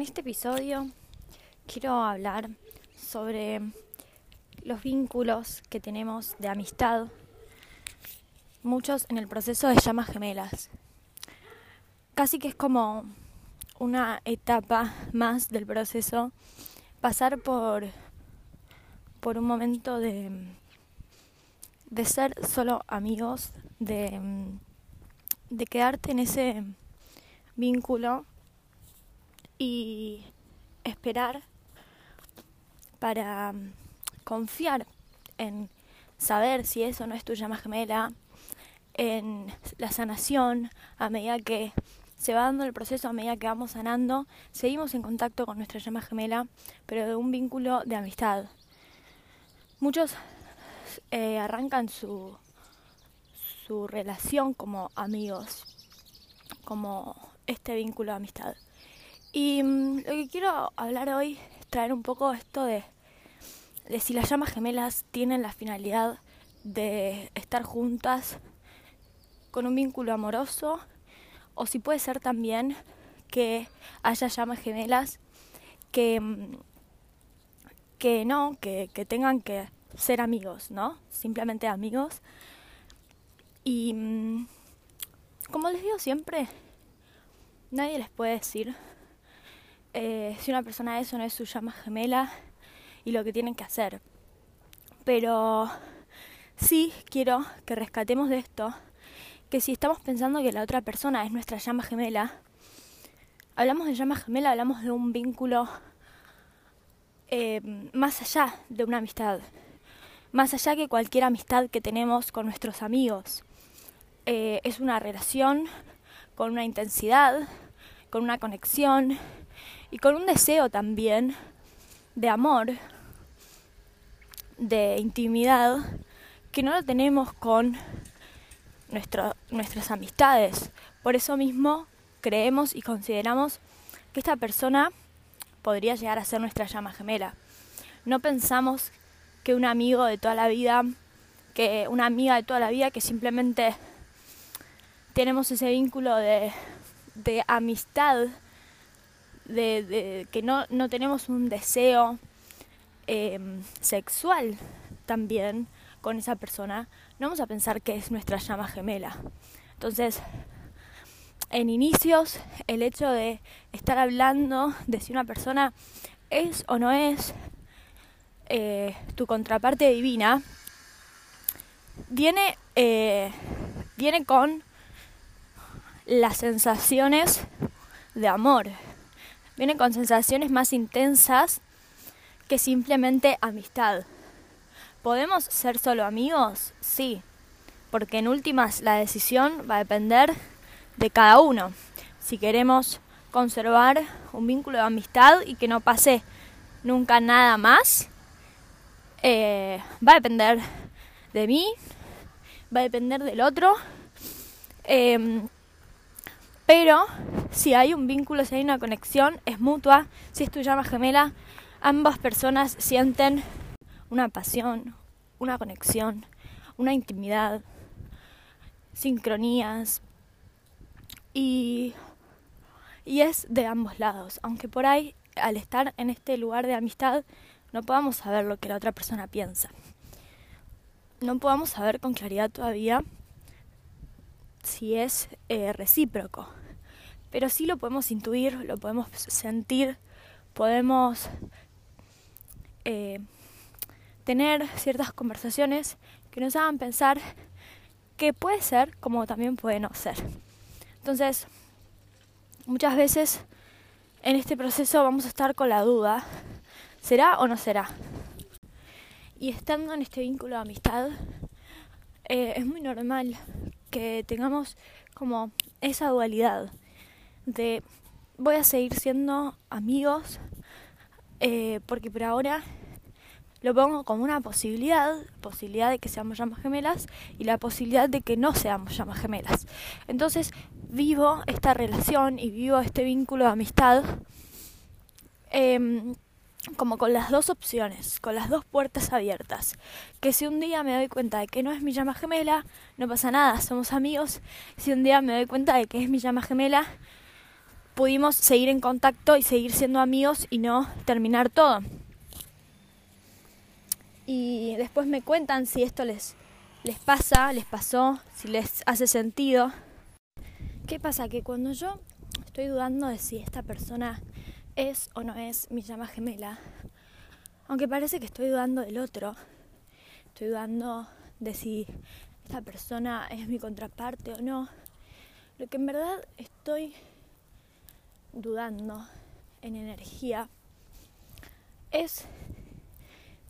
En este episodio quiero hablar sobre los vínculos que tenemos de amistad, muchos en el proceso de llamas gemelas. Casi que es como una etapa más del proceso, pasar por, por un momento de, de ser solo amigos, de, de quedarte en ese vínculo y esperar para mm, confiar en saber si eso no es tu llama gemela, en la sanación a medida que se va dando el proceso, a medida que vamos sanando, seguimos en contacto con nuestra llama gemela, pero de un vínculo de amistad. Muchos eh, arrancan su, su relación como amigos, como este vínculo de amistad. Y mm, lo que quiero hablar hoy es traer un poco esto de, de si las llamas gemelas tienen la finalidad de estar juntas con un vínculo amoroso o si puede ser también que haya llamas gemelas que, mm, que no, que, que tengan que ser amigos, ¿no? Simplemente amigos. Y mm, como les digo siempre, nadie les puede decir eh, si una persona es o no es su llama gemela y lo que tienen que hacer. Pero sí quiero que rescatemos de esto que si estamos pensando que la otra persona es nuestra llama gemela, hablamos de llama gemela, hablamos de un vínculo eh, más allá de una amistad, más allá que cualquier amistad que tenemos con nuestros amigos. Eh, es una relación con una intensidad, con una conexión, y con un deseo también de amor, de intimidad, que no lo tenemos con nuestras amistades. Por eso mismo creemos y consideramos que esta persona podría llegar a ser nuestra llama gemela. No pensamos que un amigo de toda la vida, que una amiga de toda la vida, que simplemente tenemos ese vínculo de, de amistad, de, que no, no, tenemos un deseo em, sexual también con esa persona, no vamos a pensar que es nuestra llama gemela. Entonces, en inicios, el hecho de estar hablando de si una persona es o no es eh, tu contraparte divina, viene, eh, viene con las sensaciones de amor, viene con sensaciones más intensas que simplemente amistad. ¿Podemos ser solo amigos? Sí, porque en últimas la decisión va a depender de cada uno. Si queremos conservar un vínculo de amistad y que no pase nunca nada más, eh, va a depender de mí, va a depender del otro. Em, pero si hay un vínculo, si hay una conexión, es mutua, si es tu llama gemela, ambas personas sienten una pasión, una conexión, una intimidad, sincronías. Y, y es de ambos lados, aunque por ahí al estar en este lugar de amistad no podamos saber lo que la otra persona piensa. No podamos saber con claridad todavía si es eh, recíproco pero sí lo podemos intuir, lo podemos sentir, podemos eh, tener ciertas conversaciones que nos hagan pensar que puede ser como también puede no ser. Entonces, muchas veces en este proceso vamos a estar con la duda, ¿será o no será? Y estando en este vínculo de amistad, eh, es muy normal que tengamos como esa dualidad de voy a seguir siendo amigos eh, porque por ahora lo pongo como una posibilidad, posibilidad de que seamos llamas gemelas y la posibilidad de que no seamos llamas gemelas. Entonces vivo esta relación y vivo este vínculo de amistad em, como con las dos opciones, con las dos puertas abiertas. Que si un día me doy cuenta de que no es mi llama gemela, no pasa nada, somos amigos. Si un día me doy cuenta de que es mi llama gemela, pudimos seguir en contacto y seguir siendo amigos y no terminar todo. Y después me cuentan si esto les, les pasa, les pasó, si les hace sentido. ¿Qué pasa? Que cuando yo estoy dudando de si esta persona es o no es mi llama gemela, aunque parece que estoy dudando del otro, estoy dudando de si esta persona es mi contraparte o no, lo que en verdad estoy dudando en energía es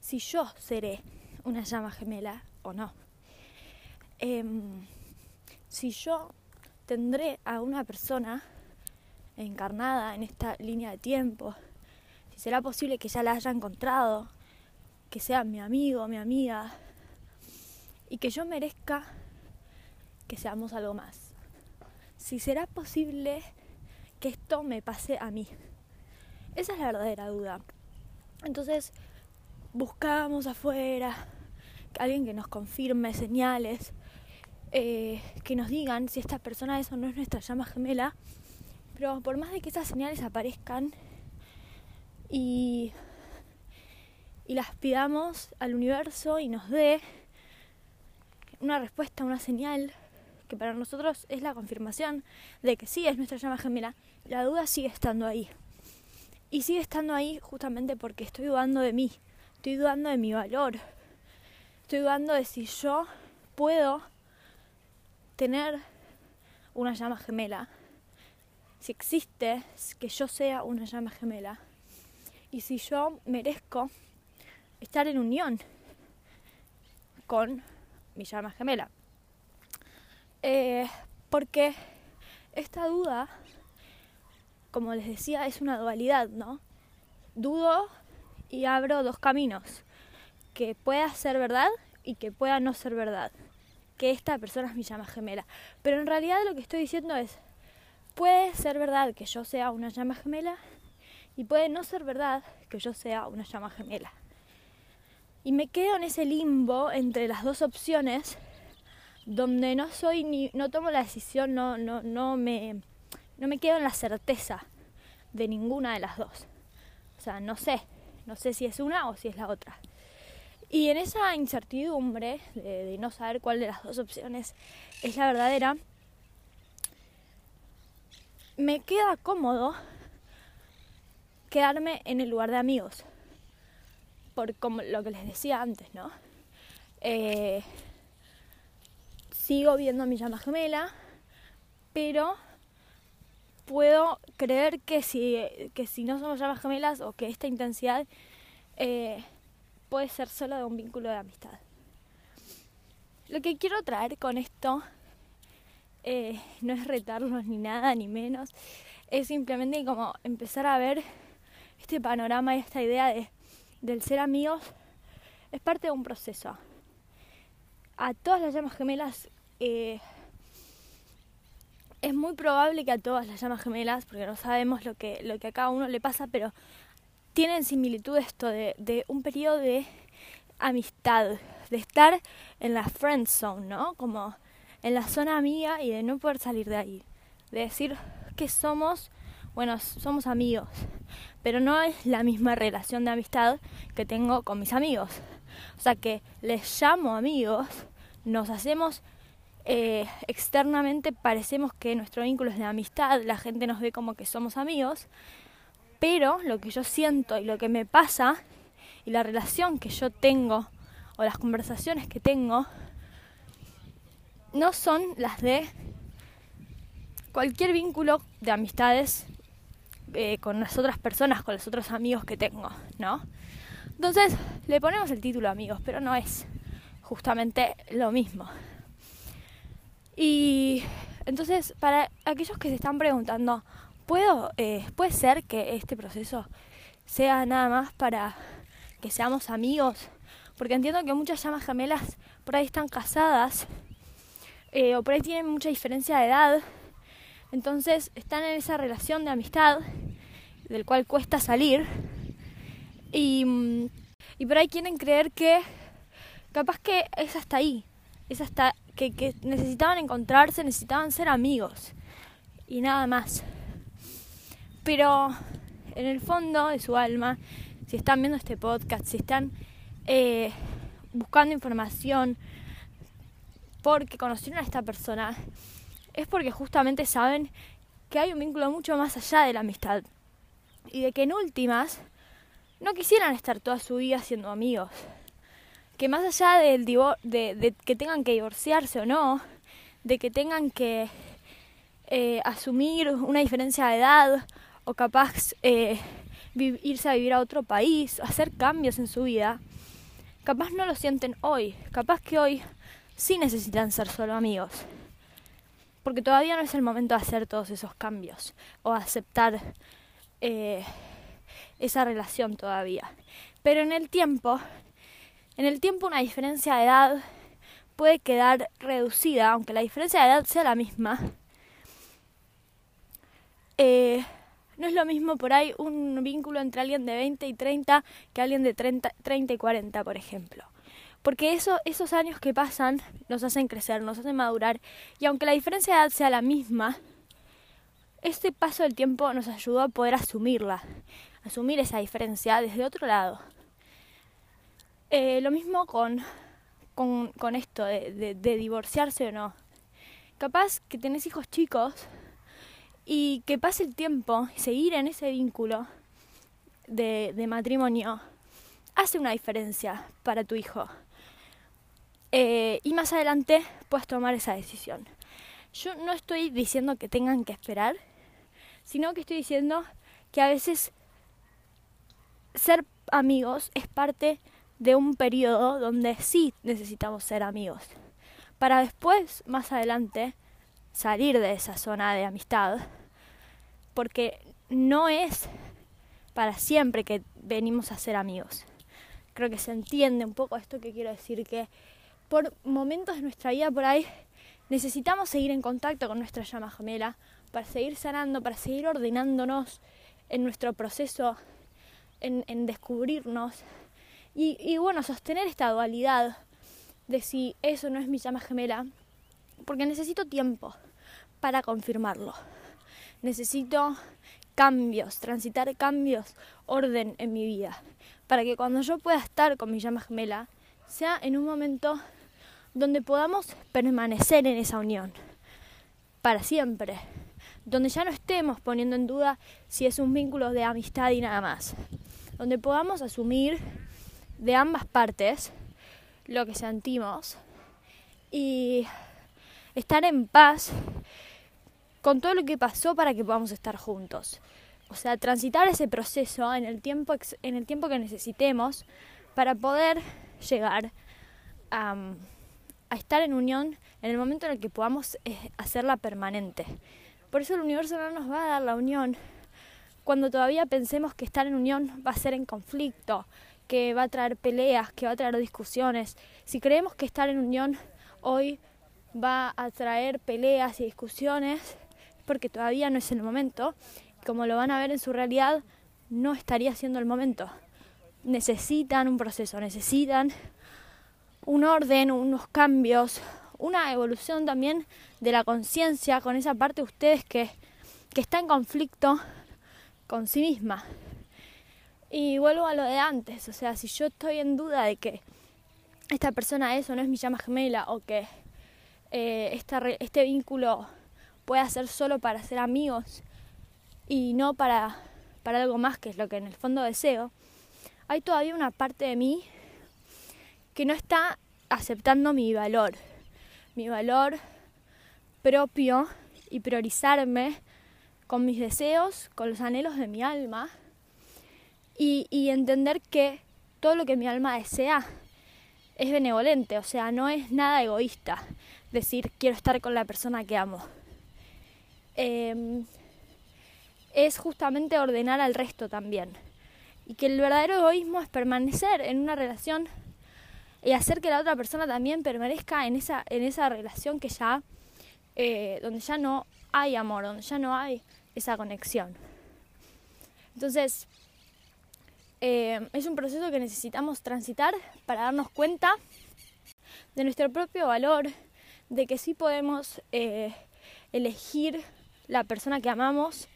si yo seré una llama gemela o no. Em, si yo tendré a una persona encarnada en esta línea de tiempo, si será posible que ya la haya encontrado, que sea mi amigo, mi amiga, y que yo merezca que seamos algo más. Si será posible que esto me pase a mí. Esa es la verdadera duda. Entonces, buscamos afuera alguien que nos confirme señales, eh, que nos digan si esta persona eso no es nuestra llama gemela. Pero por más de que esas señales aparezcan y, y las pidamos al universo y nos dé una respuesta, una señal, que para nosotros es la confirmación de que sí es nuestra llama gemela, la duda sigue estando ahí. Y sigue estando ahí justamente porque estoy dudando de mí, estoy dudando de mi valor, estoy dudando de si yo puedo tener una llama gemela, si existe que yo sea una llama gemela y si yo merezco estar en unión con mi llama gemela. Eh, porque esta duda, como les decía, es una dualidad, ¿no? Dudo y abro dos caminos, que pueda ser verdad y que pueda no ser verdad, que esta persona es mi llama gemela. Pero en realidad lo que estoy diciendo es, puede ser verdad que yo sea una llama gemela y puede no ser verdad que yo sea una llama gemela. Y me quedo en ese limbo entre las dos opciones donde no soy ni no tomo la decisión, no no no me no me quedo en la certeza de ninguna de las dos. O sea, no sé, no sé si es una o si es la otra. Y en esa incertidumbre de, no saber cuál de las dos opciones es la verdadera, me queda cómodo quedarme en el lugar de amigos. Por como lo que les decía antes, ¿no? Eh, sigo viendo a mi llama gemela, pero puedo creer que si, que si no somos llamas gemelas o que esta intensidad eh, puede ser solo de un vínculo de amistad. Lo que quiero traer con esto eh, no es retarnos ni nada, ni menos, es simplemente como empezar a ver este panorama y esta idea de, del ser amigos es parte de un proceso. A todas las llamas gemelas eh, es muy probable que a todas las llamas gemelas, porque no sabemos lo que, lo que a cada uno le pasa, pero tienen similitud esto de, de un periodo de amistad, de estar en la friend zone, ¿no? Como en la zona amiga y de no poder salir de ahí. De decir que somos, bueno, somos amigos, pero no es la misma relación de amistad que tengo con mis amigos. O sea que les llamo amigos, nos hacemos eh, externamente parecemos que nuestro vínculo es de amistad, la gente nos ve como que somos amigos, pero lo que yo siento y lo que me pasa y la relación que yo tengo o las conversaciones que tengo no son las de cualquier vínculo de amistades eh, con las otras personas, con los otros amigos que tengo, ¿no? Entonces le ponemos el título amigos, pero no es justamente lo mismo. Y entonces, para aquellos que se están preguntando, ¿puedo, eh, ¿puede ser que este proceso sea nada más para que seamos amigos? Porque entiendo que muchas llamas gemelas por ahí están casadas eh, o por ahí tienen mucha diferencia de edad. Entonces están en esa relación de amistad del cual cuesta salir. Y, mm, y por ahí quieren creer que capaz que es hasta ahí, es hasta que, necesitaban encontrarse, necesitaban ser amigos y nada más. Pero en el fondo de su alma, si están viendo este podcast, si están eh, buscando información porque conocieron a esta persona, es porque justamente saben que hay un vínculo mucho más allá de la amistad. Y de que en últimas no quisieran estar toda su vida siendo amigos. Que más allá del de, de que tengan que divorciarse o no, de que tengan que eh, asumir una diferencia de edad o capaz eh, irse a vivir a otro país, hacer cambios en su vida, capaz no lo sienten hoy, capaz que hoy sí necesitan ser solo amigos porque todavía no es el momento de hacer todos esos cambios o aceptar eh, esa relación todavía. Pero en el tiempo, en el tiempo una diferencia de edad puede quedar reducida, aunque la diferencia de edad sea la misma. Eh, no es lo mismo por ahí un vínculo entre alguien de 20 y 30 que alguien de 30, 30 y 40, por ejemplo porque eso, esos años que pasan nos hacen crecer, nos hacen madurar, y aunque la diferencia de edad sea la misma, este paso del tiempo nos ayudó a poder asumirla, asumir esa diferencia desde otro lado. Eh, lo mismo con, con, esto de, divorciarse o no. Capaz que tenés hijos chicos y que pase el tiempo seguir en ese vínculo de, de matrimonio hace una diferencia para tu hijo. Eh, y más adelante puedes tomar esa decisión. Yo no estoy diciendo que tengan que esperar, sino que estoy diciendo que a veces ser amigos es parte de un periodo donde sí necesitamos ser amigos, para después, más adelante, salir de esa zona de amistad, porque no es para siempre que venimos a ser amigos. Creo que se entiende un poco esto que quiero decir, que por momentos de nuestra vida por ahí necesitamos seguir en contacto con nuestra llama gemela para seguir sanando, para seguir ordenándonos en nuestro proceso, en, descubrirnos y, bueno, sostener esta dualidad de si eso no es mi llama gemela, porque necesito tiempo para confirmarlo. Necesito cambios, transitar cambios, orden en mi vida, para que cuando yo pueda estar con mi llama gemela, sea en un momento donde podamos permanecer en esa unión para siempre, donde ya no estemos poniendo en duda si es un vínculo de amistad y nada más, donde podamos asumir de ambas partes lo que sentimos y estar en paz con todo lo que pasó para que podamos estar juntos. O sea, transitar ese proceso en el tiempo, en el tiempo que necesitemos para poder llegar a a estar en unión en el momento en el que podamos eh, hacerla permanente. Por eso el universo no nos va a dar la unión cuando todavía pensemos que estar en unión va a ser en conflicto, que va a traer peleas, que va a traer discusiones. Si creemos que estar en unión hoy va a traer peleas y discusiones, es porque todavía no es el momento. Como lo van a ver en su realidad, no estaría siendo el momento. Necesitan un proceso, necesitan un orden, unos cambios, una evolución también de la conciencia con esa parte de ustedes que, que está en conflicto con sí misma. Y vuelvo a lo de antes, o sea, si yo estoy en duda de que esta persona es o no es mi llama gemela o que eh, este vínculo pueda ser solo para ser amigos y no para, para algo más que es lo que en el fondo deseo, hay todavía una parte de mí que no está aceptando mi valor, mi valor propio y priorizarme con mis deseos, con los anhelos de mi alma y, entender que todo lo que mi alma desea es benevolente, o sea, no es nada egoísta decir quiero estar con la persona que amo. Em, es justamente ordenar al resto también. Y que el verdadero egoísmo es permanecer en una relación y hacer que la otra persona también permanezca en esa, en esa relación que ya, eh, donde ya no hay amor, donde ya no hay esa conexión. Entonces, eh, es un proceso que necesitamos transitar para darnos cuenta de nuestro propio valor, de que sí podemos eh, elegir la persona que amamos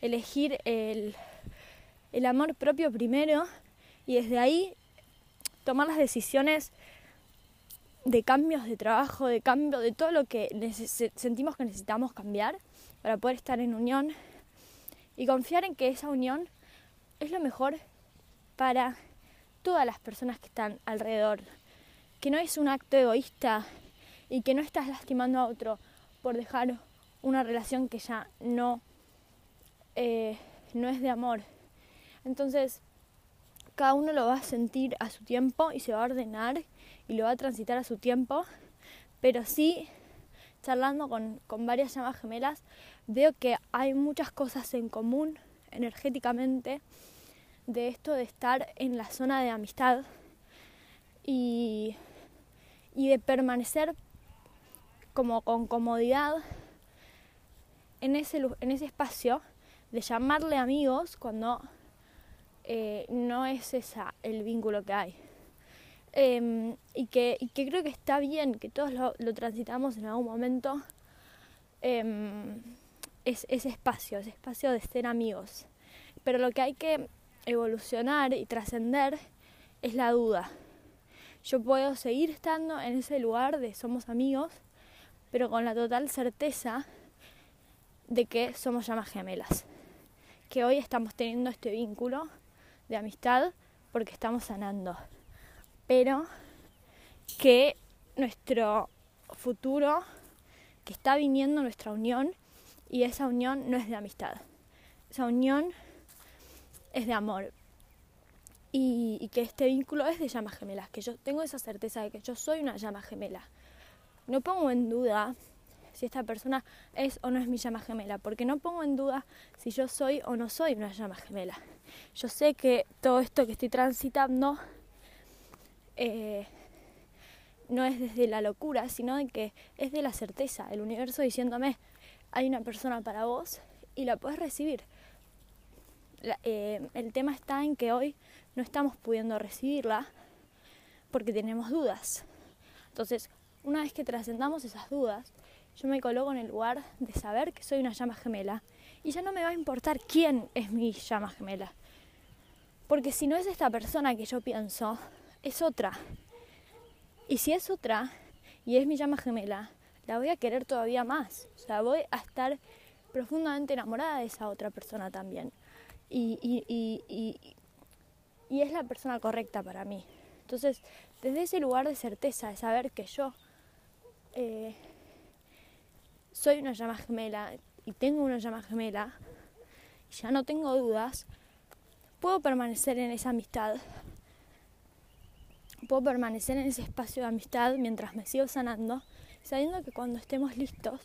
elegir el, el amor propio primero y desde ahí tomar las decisiones de cambios de trabajo, de cambio, de todo lo que sentimos que necesitamos cambiar para poder estar en unión. Y confiar en que esa unión es lo mejor para todas las personas que están alrededor, que no es un acto egoísta y que no estás lastimando a otro por dejar una relación que ya no, eh, no es de amor. Entonces, cada uno lo va a sentir a su tiempo y se va a ordenar y lo va a transitar a su tiempo, pero sí, charlando con, con varias llamas gemelas, veo que hay muchas cosas en común energéticamente de esto de estar en la zona de amistad y, y de permanecer como con comodidad en ese, en ese espacio de llamarle amigos cuando eh, no es esa el vínculo que hay. Em, y, que, que, creo que está bien, que todos lo, transitamos en algún momento, es, ese espacio, ese espacio de ser amigos. Pero lo que hay que evolucionar y trascender es la duda. Yo puedo seguir estando en ese lugar de somos amigos, pero con la total certeza de que somos llamas gemelas. Que hoy estamos teniendo este vínculo de amistad porque estamos sanando. Pero que nuestro futuro, que está viniendo nuestra unión, y esa unión no es de amistad. Esa unión es de amor. Y, que este vínculo es de llamas gemelas, que yo tengo esa certeza de que yo soy una llama gemela. No pongo en duda si esta persona es o no es mi llama gemela, porque no pongo en duda si yo soy o no soy una llama gemela. Yo sé que todo esto que estoy transitando eh, no es desde la locura, sino de que es de la certeza, el universo diciéndome, hay una persona para vos y la puedes recibir. Eh, el tema está en que hoy no estamos pudiendo recibirla porque tenemos dudas. Entonces, una vez que trascendamos esas dudas, yo me coloco en el lugar de saber que soy una llama gemela y ya no me va a importar quién es mi llama gemela. Porque si no es esta persona que yo pienso, es otra. Y si es otra y es mi llama gemela, la voy a querer todavía más. O sea, voy a estar profundamente enamorada de esa otra persona también. Y, y, y, y, es la persona correcta para mí. Entonces, desde ese lugar de certeza, de saber que yo eh, soy una llama gemela y tengo una llama gemela ya no tengo dudas, puedo permanecer en esa amistad. Puedo permanecer en ese espacio de amistad mientras me sigo sanando, sabiendo que cuando estemos listos,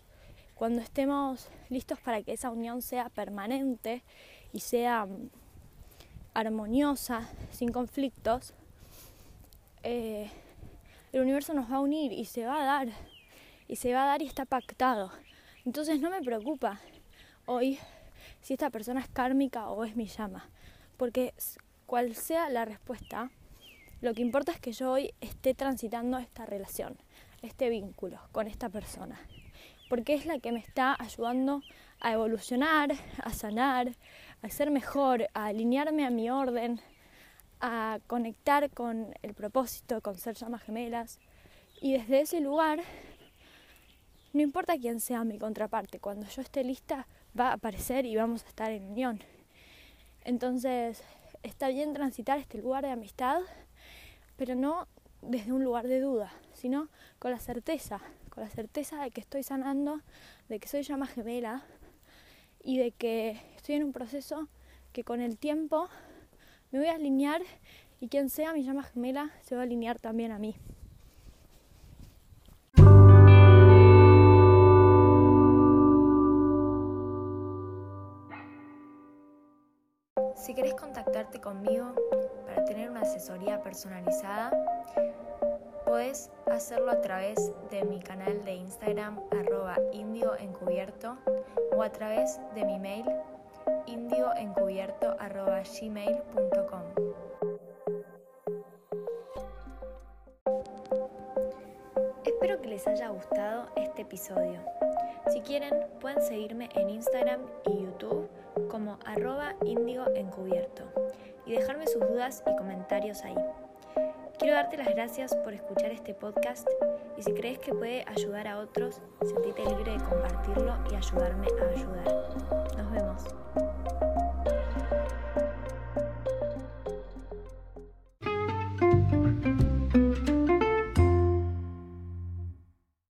cuando estemos listos para que esa unión sea permanente y sea mm, armoniosa, sin conflictos, eh, el universo nos va a unir y se va a dar y se va a dar y está pactado. Entonces no me preocupa hoy si esta persona es kármica o es mi llama, porque cual sea la respuesta, lo que importa es que yo hoy esté transitando esta relación, este vínculo con esta persona, porque es la que me está ayudando a evolucionar, a sanar, a ser mejor, a alinearme a mi orden, a conectar con el propósito, con ser llamas gemelas. Y desde ese lugar no importa quién sea mi contraparte, cuando yo esté lista va a aparecer y vamos a estar en unión. Entonces, está bien transitar este lugar de amistad, pero no desde un lugar de duda, sino con la certeza, con la certeza de que estoy sanando, de que soy llama gemela y de que estoy en un proceso que con el tiempo me voy a alinear y quien sea mi llama gemela se va a alinear también a mí. Si querés contactarte conmigo para tener una asesoría personalizada, puedes hacerlo a través de mi canal de Instagram arroba indioencubierto o a través de mi mail indioencubierto arroba gmail.com. Espero que les haya gustado este episodio. Si quieren, pueden seguirme en Instagram y YouTube como arroba índigo encubierto y dejarme sus dudas y comentarios ahí. Quiero darte las gracias por escuchar este podcast y si crees que puede ayudar a otros, sentite libre de compartirlo y ayudarme a ayudar. Nos vemos.